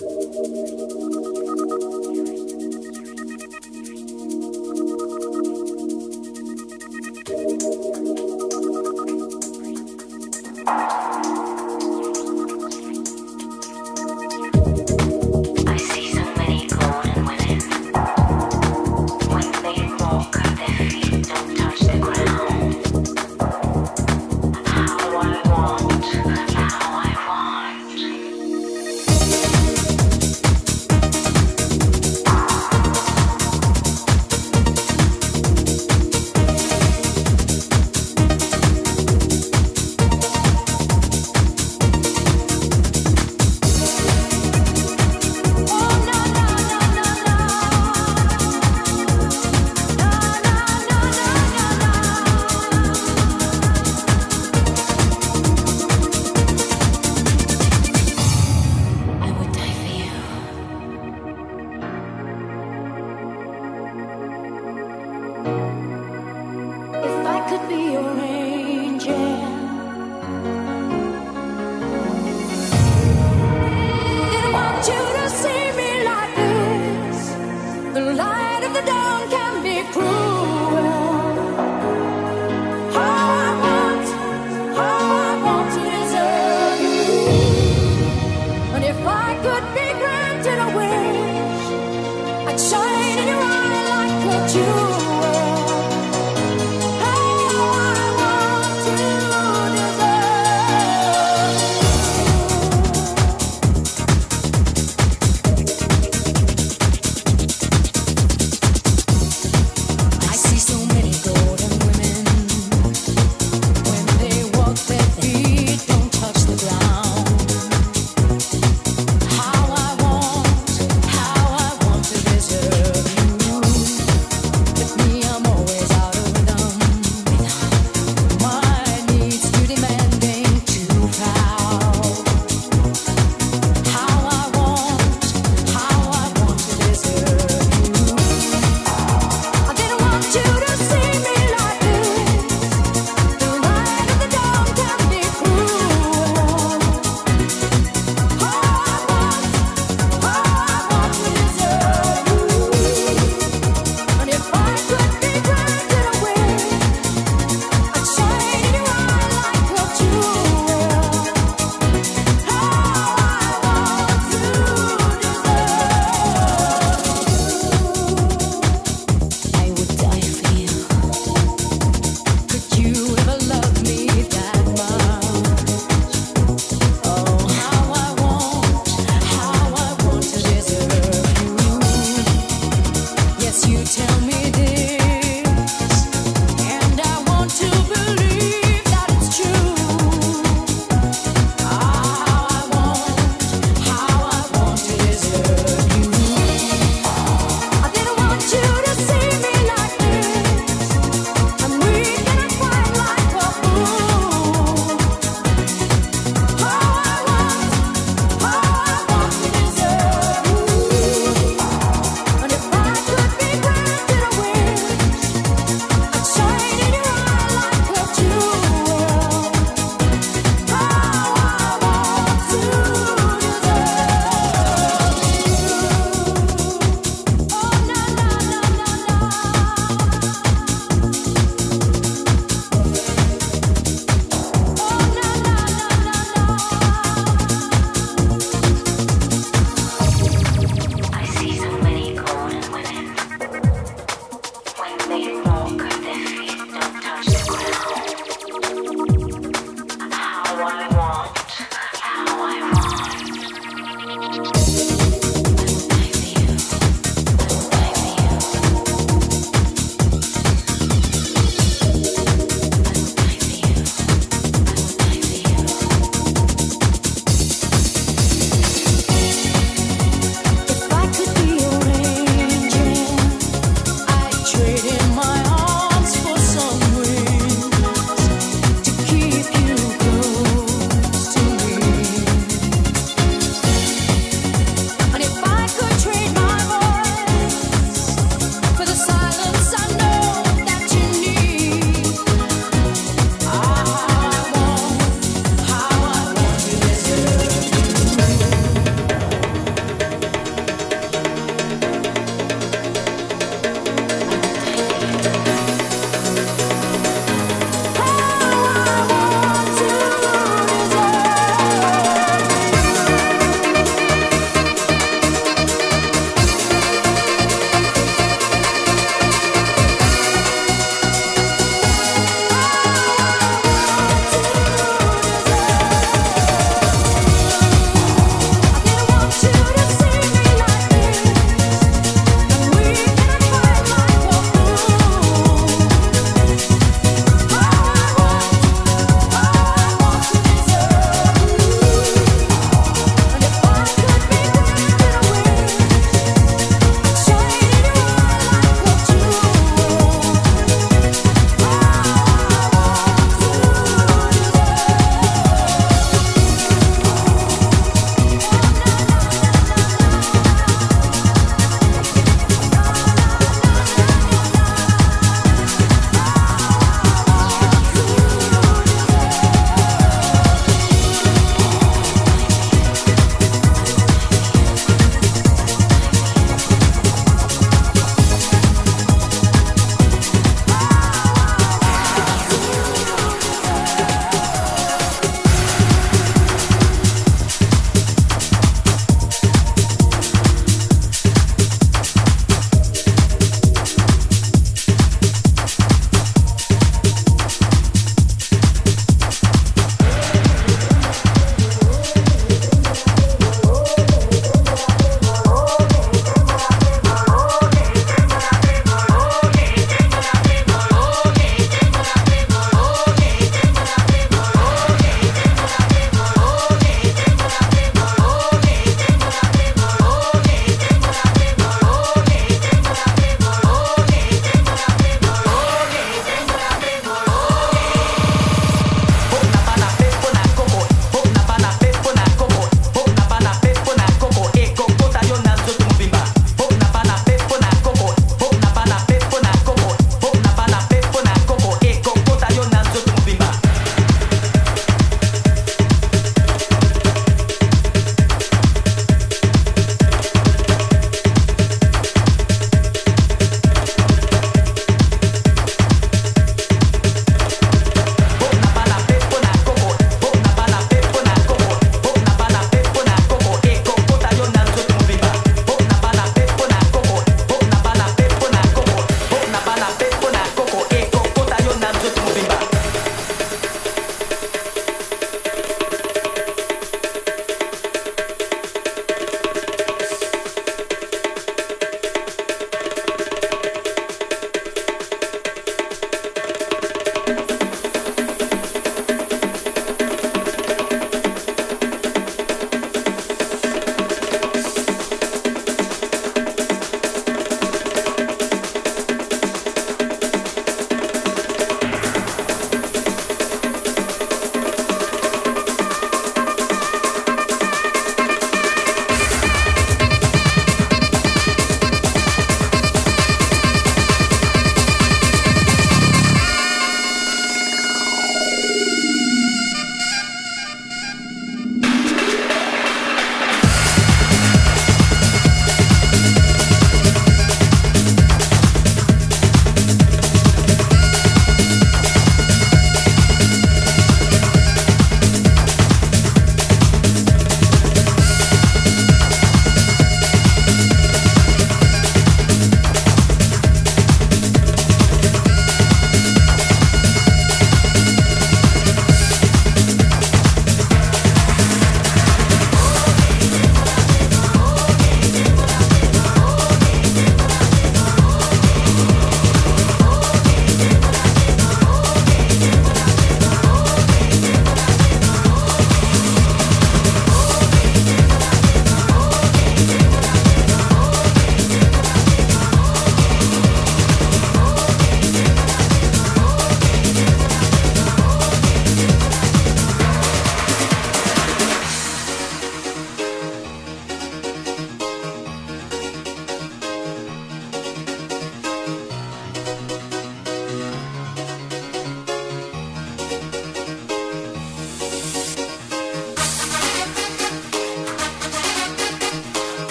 Thank you.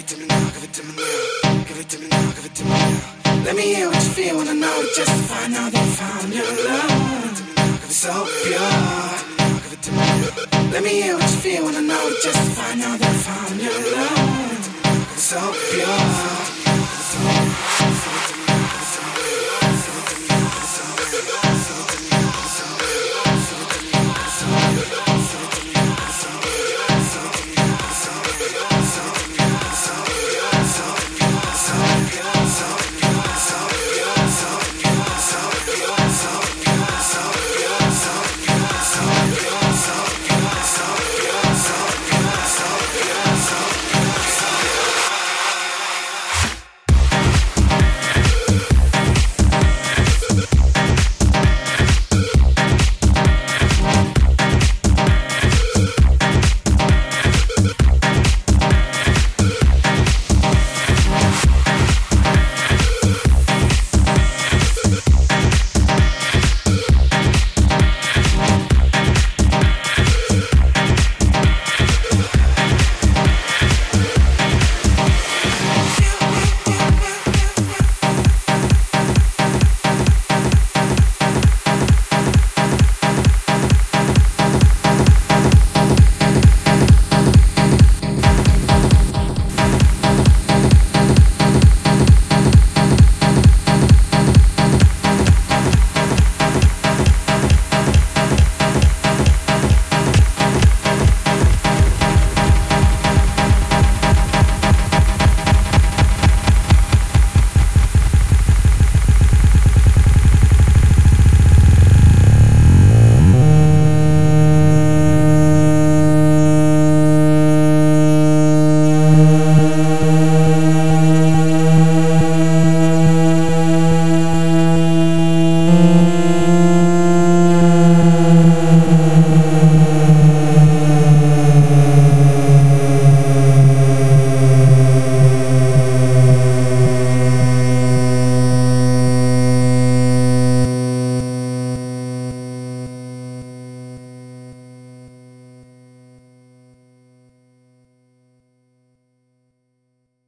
Let me hear what you feel when I know just to find out that found your love. So pure. Let me hear what you feel I know just to find out that found your love. So pure.